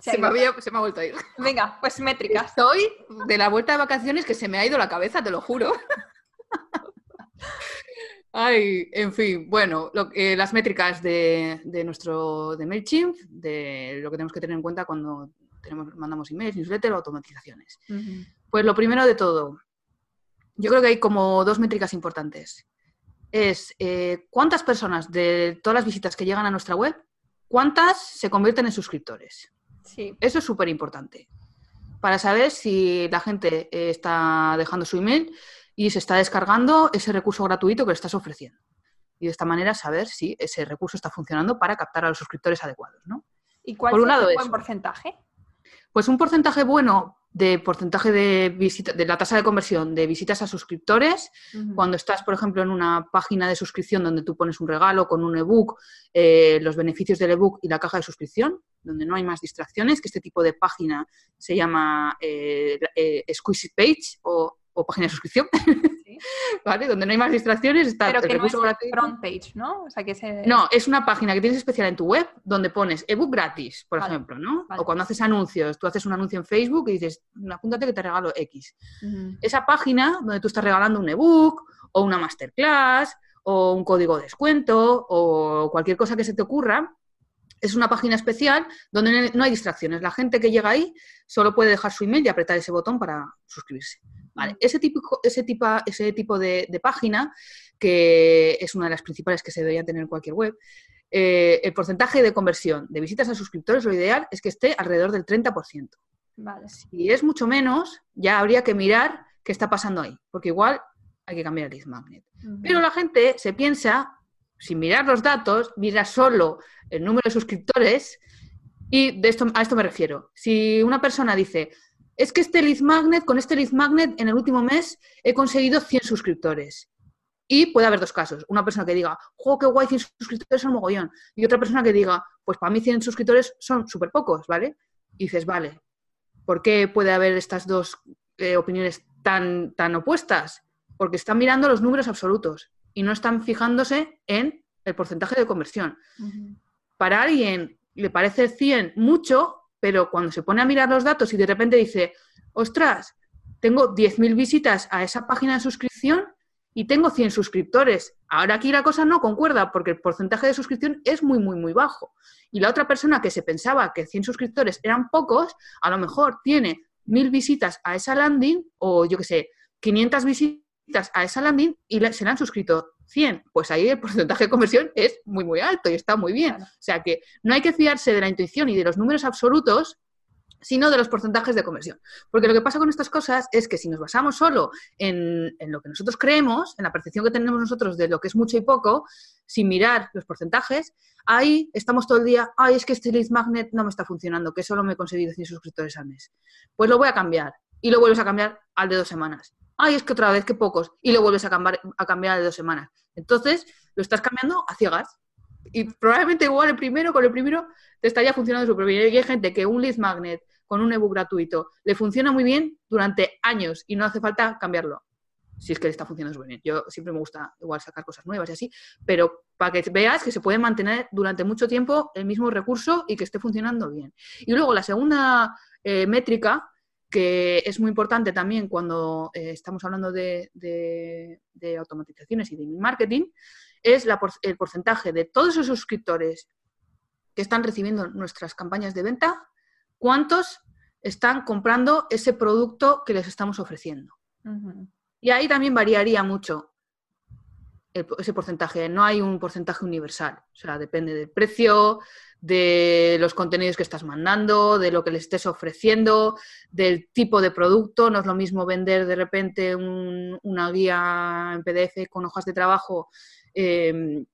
se, me había, se, me ha vuelto a ir. Venga, pues métricas. Estoy de la vuelta de vacaciones que se me ha ido la cabeza, te lo juro. <laughs> Ay, en fin, bueno, las métricas de, nuestro de MailChimp, de lo que tenemos que tener en cuenta cuando tenemos, mandamos emails, newsletter o automatizaciones. Pues lo primero de todo, yo creo que hay como dos métricas importantes. Es eh, cuántas personas de todas las visitas que llegan a nuestra web, cuántas se convierten en suscriptores. Sí. Eso es súper importante. Para saber si la gente está dejando su email y se está descargando ese recurso gratuito que le estás ofreciendo. Y de esta manera saber si ese recurso está funcionando para captar a los suscriptores adecuados. ¿no? ¿Y cuál es un buen porcentaje? Pues un porcentaje bueno de porcentaje de visita, de la tasa de conversión de visitas a suscriptores, cuando estás, por ejemplo, en una página de suscripción donde tú pones un regalo con un ebook, eh, los beneficios del ebook y la caja de suscripción, donde no hay más distracciones, que este tipo de página se llama eh, eh Page o o página de suscripción, <laughs> ¿vale? Donde no hay más distracciones, está Pero el no es front page, ¿no? O sea, que No, es una página que tienes especial en tu web donde pones ebook gratis, por ejemplo, ¿no? O cuando haces anuncios, tú haces un anuncio en Facebook y dices, apúntate que te regalo X. Esa página donde tú estás regalando un ebook o una masterclass o un código de descuento o cualquier cosa que se te ocurra, es una página especial donde no hay distracciones. La gente que llega ahí solo puede dejar su email y apretar ese botón para suscribirse. Ese, tipo, ese, tipo, ese tipo de, página, que es una de las principales que se deberían tener en cualquier web, eh, el porcentaje de conversión de visitas a suscriptores, lo ideal es que esté alrededor del 30%. Vale. Si es mucho menos, ya habría que mirar qué está pasando ahí, porque igual hay que cambiar el lead magnet. Pero la gente se piensa, sin mirar los datos, mira solo el número de suscriptores y de esto, a esto me refiero. Si una persona dice, es que este lead magnet, con este lead magnet en el último mes he conseguido 100 suscriptores. Y puede haber dos casos. Una persona que diga, ¡jo, qué guay, 100 suscriptores son mogollón! Y otra persona que diga, pues para mí 100 suscriptores son súper pocos, ¿vale? Y dices, vale, ¿por qué puede haber estas dos eh, opiniones tan, tan opuestas? Porque están mirando los números absolutos y no están fijándose en el porcentaje de conversión. Para alguien le parece 100 mucho, pero cuando se pone a mirar los datos y de repente dice, ostras, tengo 10.000 visitas a esa página de suscripción y tengo 100 suscriptores. Ahora aquí la cosa no concuerda porque el porcentaje de suscripción es muy, muy, muy bajo. Y la otra persona que se pensaba que 100 suscriptores eran pocos, a lo mejor tiene 1.000 visitas a esa landing o yo qué sé, 500 visitas a esa landing y se le han suscrito 100, pues ahí el porcentaje de conversión es muy, muy alto y está muy bien. O sea que no hay que fiarse de la intuición y de los números absolutos, sino de los porcentajes de conversión. Porque lo que pasa con estas cosas es que si nos basamos solo en, lo que nosotros creemos, en la percepción que tenemos nosotros de lo que es mucho y poco, sin mirar los porcentajes, ahí estamos todo el día, ay, es que este lead magnet no me está funcionando, que solo me he conseguido 100 suscriptores al mes. Pues lo voy a cambiar. Y lo vuelves a cambiar al de dos semanas ay, es que otra vez, que pocos, y lo vuelves a cambiar, a cambiar de dos semanas. Entonces, lo estás cambiando a ciegas. Y probablemente igual el primero, con el primero, te estaría funcionando súper bien. Y hay gente que un lead magnet con un ebook gratuito le funciona muy bien durante años y no hace falta cambiarlo. Si es que le está funcionando súper bien. Yo siempre me gusta igual sacar cosas nuevas y así, pero para que veas que se puede mantener durante mucho tiempo el mismo recurso y que esté funcionando bien. Y luego la segunda eh, métrica que es muy importante también cuando eh, estamos hablando de, automatizaciones y de marketing, es el porcentaje de todos esos suscriptores que están recibiendo nuestras campañas de venta, cuántos están comprando ese producto que les estamos ofreciendo. Y ahí también variaría mucho ese porcentaje. No hay un porcentaje universal. O sea, depende del precio, de los contenidos que estás mandando, de lo que le estés ofreciendo, del tipo de producto. No es lo mismo vender de repente una guía en PDF con hojas de trabajo, em,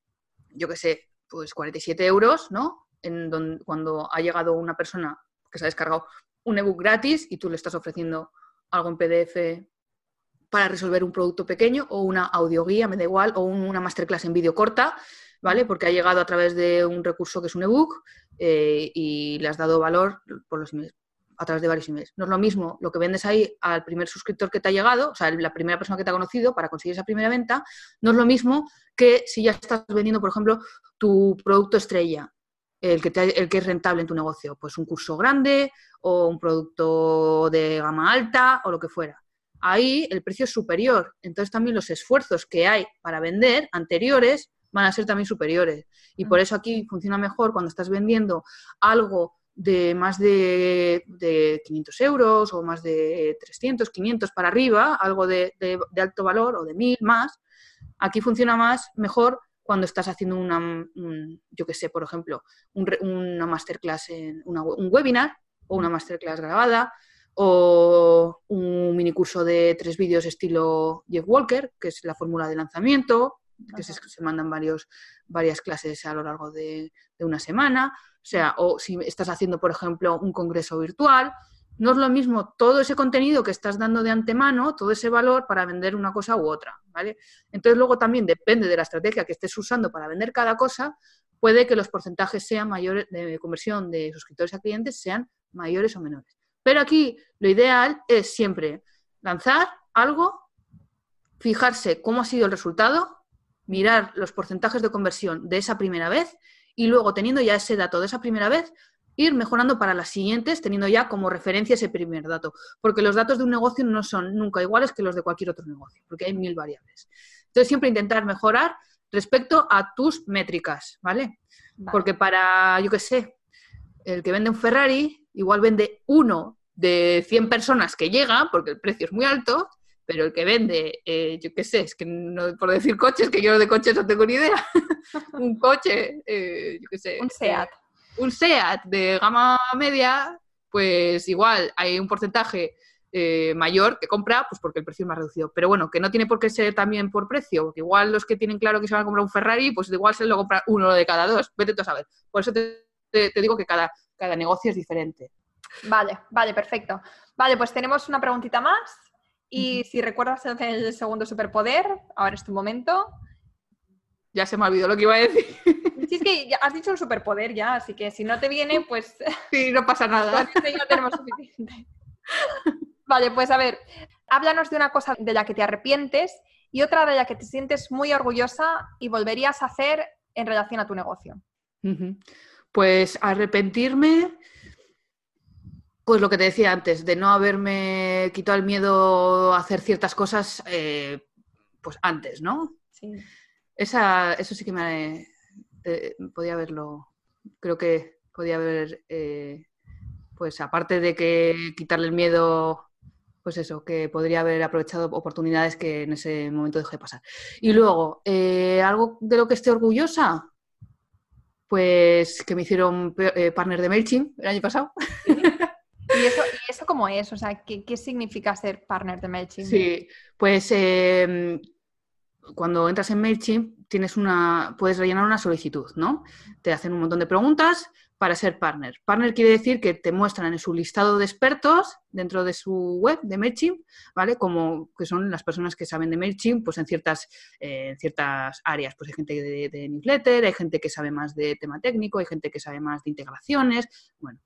yo qué sé, pues 47 euros, ¿no? En donde, cuando ha llegado una persona que se ha descargado un ebook gratis y tú le estás ofreciendo algo en PDF para resolver un producto pequeño o una audioguía, me da igual, o una masterclass en vídeo corta, ¿vale? Porque ha llegado a través de un recurso que es un ebook eh, y le has dado valor por los a través de varios emails. No es lo mismo lo que vendes ahí al primer suscriptor que te ha llegado, o sea, la primera persona que te ha conocido para conseguir esa primera venta, no es lo mismo que si ya estás vendiendo, por ejemplo, tu producto estrella, el que, el que es rentable en tu negocio, pues un curso grande o un producto de gama alta o lo que fuera. Ahí el precio es superior, entonces también los esfuerzos que hay para vender anteriores van a ser también superiores. Y por eso aquí funciona mejor cuando estás vendiendo algo de más de, 500 euros o más de 300, 500 para arriba, algo de, alto valor o de 1000 más, aquí funciona más, mejor cuando estás haciendo una, yo que sé, por ejemplo, una masterclass, en un webinar o una masterclass grabada o un minicurso de tres vídeos estilo Jeff Walker, que es la fórmula de lanzamiento, que se, se, mandan varios, varias clases a lo largo de, de una semana. O sea, o si estás haciendo, por ejemplo, un congreso virtual, no es lo mismo todo ese contenido que estás dando de antemano, todo ese valor para vender una cosa u otra, ¿vale? Entonces luego también depende de la estrategia que estés usando para vender cada cosa, puede que los porcentajes sean mayores de conversión de suscriptores a clientes sean mayores o menores. Pero aquí lo ideal es siempre lanzar algo, fijarse cómo ha sido el resultado, mirar los porcentajes de conversión de esa primera vez y luego teniendo ya ese dato de esa primera vez, ir mejorando para las siguientes, teniendo ya como referencia ese primer dato. Porque los datos de un negocio no son nunca iguales que los de cualquier otro negocio, porque hay mil variables. Entonces, siempre intentar mejorar respecto a tus métricas, ¿vale? Porque para, yo qué sé, el que vende un Ferrari, igual vende uno de 100 personas que llega, porque el precio es muy alto, pero el que vende, eh, yo qué sé, es que no, por decir coches, que yo de coches no tengo ni idea, <laughs> un coche, eh, yo qué sé. Un SEAT. un SEAT de gama media, pues igual hay un porcentaje eh, mayor que compra, pues porque el precio es más reducido. Pero bueno, que no tiene por qué ser también por precio, porque igual los que tienen claro que se van a comprar un Ferrari, pues igual se lo compra uno de cada dos, vete tú a saber. Por eso te, te digo que cada, cada negocio es diferente. Vale, vale, perfecto. Vale, pues tenemos una preguntita más. Y si recuerdas el segundo superpoder, ahora es tu momento. Ya se me ha olvidado lo que iba a decir. <laughs> Sí, es que has dicho un superpoder ya, así que si no te viene, pues. <laughs> Sí, no pasa nada. ya tenemos suficiente. <laughs> Vale, pues a ver, háblanos de una cosa de la que te arrepientes y otra de la que te sientes muy orgullosa y volverías a hacer en relación a tu negocio. Pues arrepentirme pues lo que te decía antes, de no haberme quitado el miedo a hacer ciertas cosas eh, pues antes, ¿no? Sí. Esa, eso sí que me eh, podía haberlo, creo que podía haber, eh, pues aparte de que quitarle el miedo, pues eso, que podría haber aprovechado oportunidades que en ese momento dejé de pasar. Y luego, algo de lo que esté orgullosa, pues que me hicieron partner de MailChimp el año pasado. ¿Y eso, ¿Y eso cómo es? O sea, ¿qué, ¿qué, significa ser partner de MailChimp? Sí, pues em, cuando entras en MailChimp tienes una, puedes rellenar una solicitud, ¿no? Te hacen un montón de preguntas para ser partner. Partner quiere decir que te muestran en su listado de expertos dentro de su web de MailChimp, ¿vale? Como que son las personas que saben de MailChimp, pues en ciertas, eh, en ciertas áreas. Pues hay gente de, de, newsletter, hay gente que sabe más de tema técnico, hay gente que sabe más de integraciones, bueno.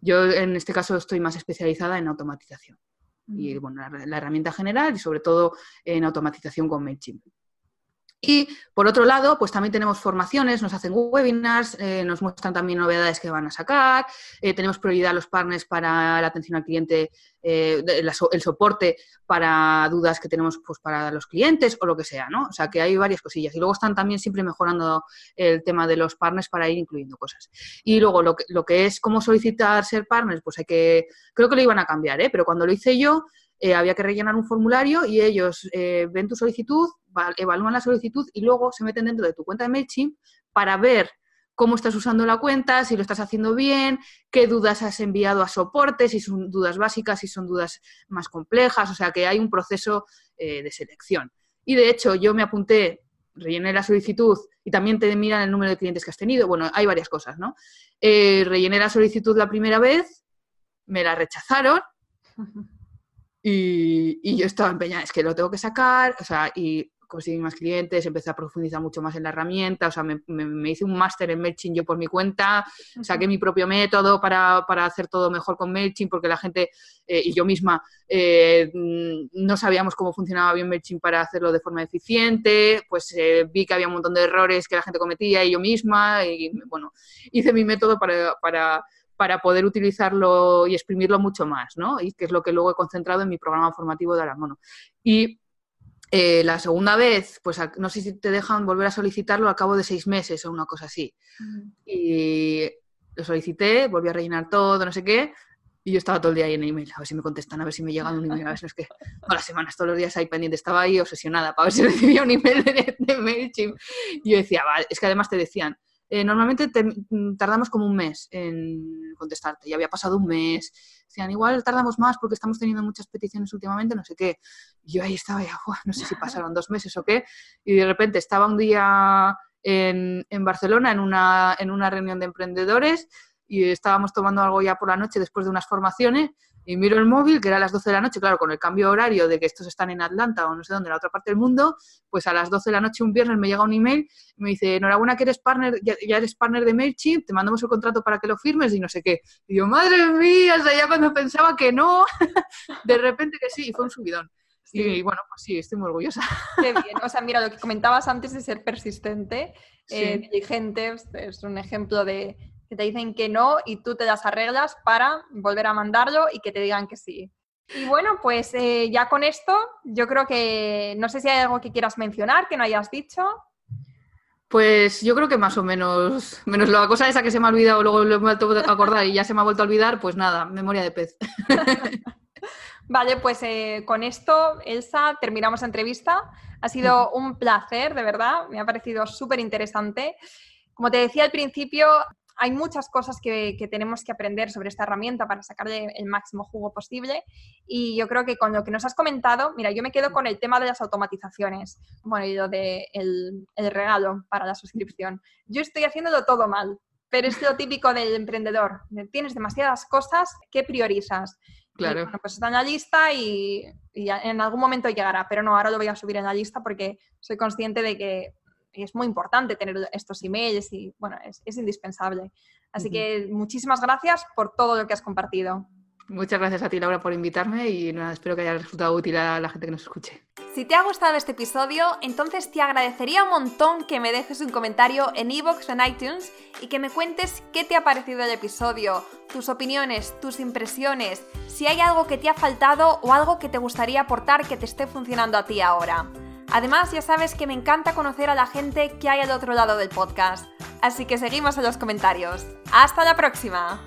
Yo en este caso estoy más especializada en automatización. Y bueno, la, herramienta general y sobre todo en automatización con MailChimp. Y por otro lado, pues también tenemos formaciones, nos hacen webinars, eh, nos muestran también novedades que van a sacar, eh, tenemos prioridad los partners para la atención al cliente, eh, el soporte para dudas que tenemos pues, para los clientes o lo que sea, ¿no? O sea que hay varias cosillas. Y luego están también siempre mejorando el tema de los partners para ir incluyendo cosas. Y luego lo que, lo que es cómo solicitar ser partners, pues hay que, creo que lo iban a cambiar, ¿eh? Pero cuando lo hice yo, eh, había que rellenar un formulario y ellos eh, ven tu solicitud, evalúan la solicitud y luego se meten dentro de tu cuenta de MailChimp para ver cómo estás usando la cuenta, si lo estás haciendo bien, qué dudas has enviado a soporte, si son dudas básicas, si son dudas más complejas, o sea que hay un proceso eh, de selección. Y de hecho yo me apunté, rellené la solicitud y también te miran el número de clientes que has tenido, bueno, hay varias cosas, ¿no? rellené la solicitud la primera vez, me la rechazaron <laughs> Y, y, yo estaba empeñada, es que lo tengo que sacar, o sea, y conseguí más clientes, empecé a profundizar mucho más en la herramienta, o sea, me, me, hice un máster en MailChimp yo por mi cuenta, saqué mi propio método para, para, hacer todo mejor con MailChimp, porque la gente eh, y yo misma eh, mm, no sabíamos cómo funcionaba bien MailChimp para hacerlo de forma eficiente, pues eh, vi que había un montón de errores que la gente cometía y yo misma, y bueno, hice mi método para, para para poder utilizarlo y exprimirlo mucho más, ¿no? Y que es lo que luego he concentrado en mi programa formativo de Aramono. Y eh, la segunda vez, pues no sé si te dejan volver a solicitarlo al cabo de seis meses o una cosa así. Y lo solicité, volví a rellenar todo, no sé qué, y yo estaba todo el día ahí en email, a ver si me contestan, a ver si me llega un email, a ver si es que todas las semanas, todos los días ahí pendiente, estaba ahí obsesionada para ver si recibía un email de, de MailChimp. Y yo decía, vale, es que además te decían, eh, normalmente mm, tardamos como un mes en contestarte. Ya había pasado un mes. Decían, igual tardamos más porque estamos teniendo muchas peticiones últimamente, no sé qué. Yo ahí estaba, ya, no sé si pasaron dos meses o qué. Y de repente estaba un día en, en Barcelona en una, en una reunión de emprendedores y estábamos tomando algo ya por la noche después de unas formaciones y miro el móvil, que era a las 12 de la noche, claro, con el cambio horario de que estos están en Atlanta o no sé dónde, en la otra parte del mundo, pues a las 12 de la noche un viernes me llega un email y me dice, enhorabuena que eres partner, ya, eres partner de MailChimp, te mandamos el contrato para que lo firmes y no sé qué. Y yo, madre mía, hasta ya cuando pensaba que no, <laughs> de repente que sí, y fue un subidón. Y bueno, pues sí, estoy muy orgullosa. <laughs> Qué bien. O sea, mira, lo que comentabas antes de ser persistente, eh, diligente, es un ejemplo de, te dicen que no y tú te las arreglas para volver a mandarlo y que te digan que sí. Y bueno, pues eh, ya con esto, yo creo que no sé si hay algo que quieras mencionar, que no hayas dicho. Pues yo creo que más o menos, menos la cosa esa que se me ha olvidado, luego lo he vuelto a acordar y ya se me ha vuelto a olvidar, pues nada, memoria de pez. <laughs> vale, pues eh, con esto, Elsa, terminamos la entrevista. Ha sido un placer, de verdad, me ha parecido súper interesante. Como te decía al principio, hay muchas cosas que, tenemos que aprender sobre esta herramienta para sacarle el máximo jugo posible y yo creo que con lo que nos has comentado, mira, yo me quedo con el tema de las automatizaciones, bueno, y lo de el, regalo para la suscripción. Yo estoy haciéndolo todo mal, pero es lo típico del emprendedor. Tienes demasiadas cosas, ¿qué priorizas? Claro. bueno, pues está en la lista y, y, en algún momento llegará, pero no, ahora lo voy a subir en la lista porque soy consciente de que es muy importante tener estos emails y, bueno, es, indispensable. Así que muchísimas gracias por todo lo que has compartido. Muchas gracias a ti, Laura, por invitarme y nada, espero que haya resultado útil a la gente que nos escuche. Si te ha gustado este episodio, entonces te agradecería un montón que me dejes un comentario en iVoox o en iTunes y que me cuentes qué te ha parecido el episodio, tus opiniones, tus impresiones, si hay algo que te ha faltado o algo que te gustaría aportar que te esté funcionando a ti ahora. Además, ya sabes que me encanta conocer a la gente que hay al otro lado del podcast, así que seguimos en los comentarios. ¡Hasta la próxima!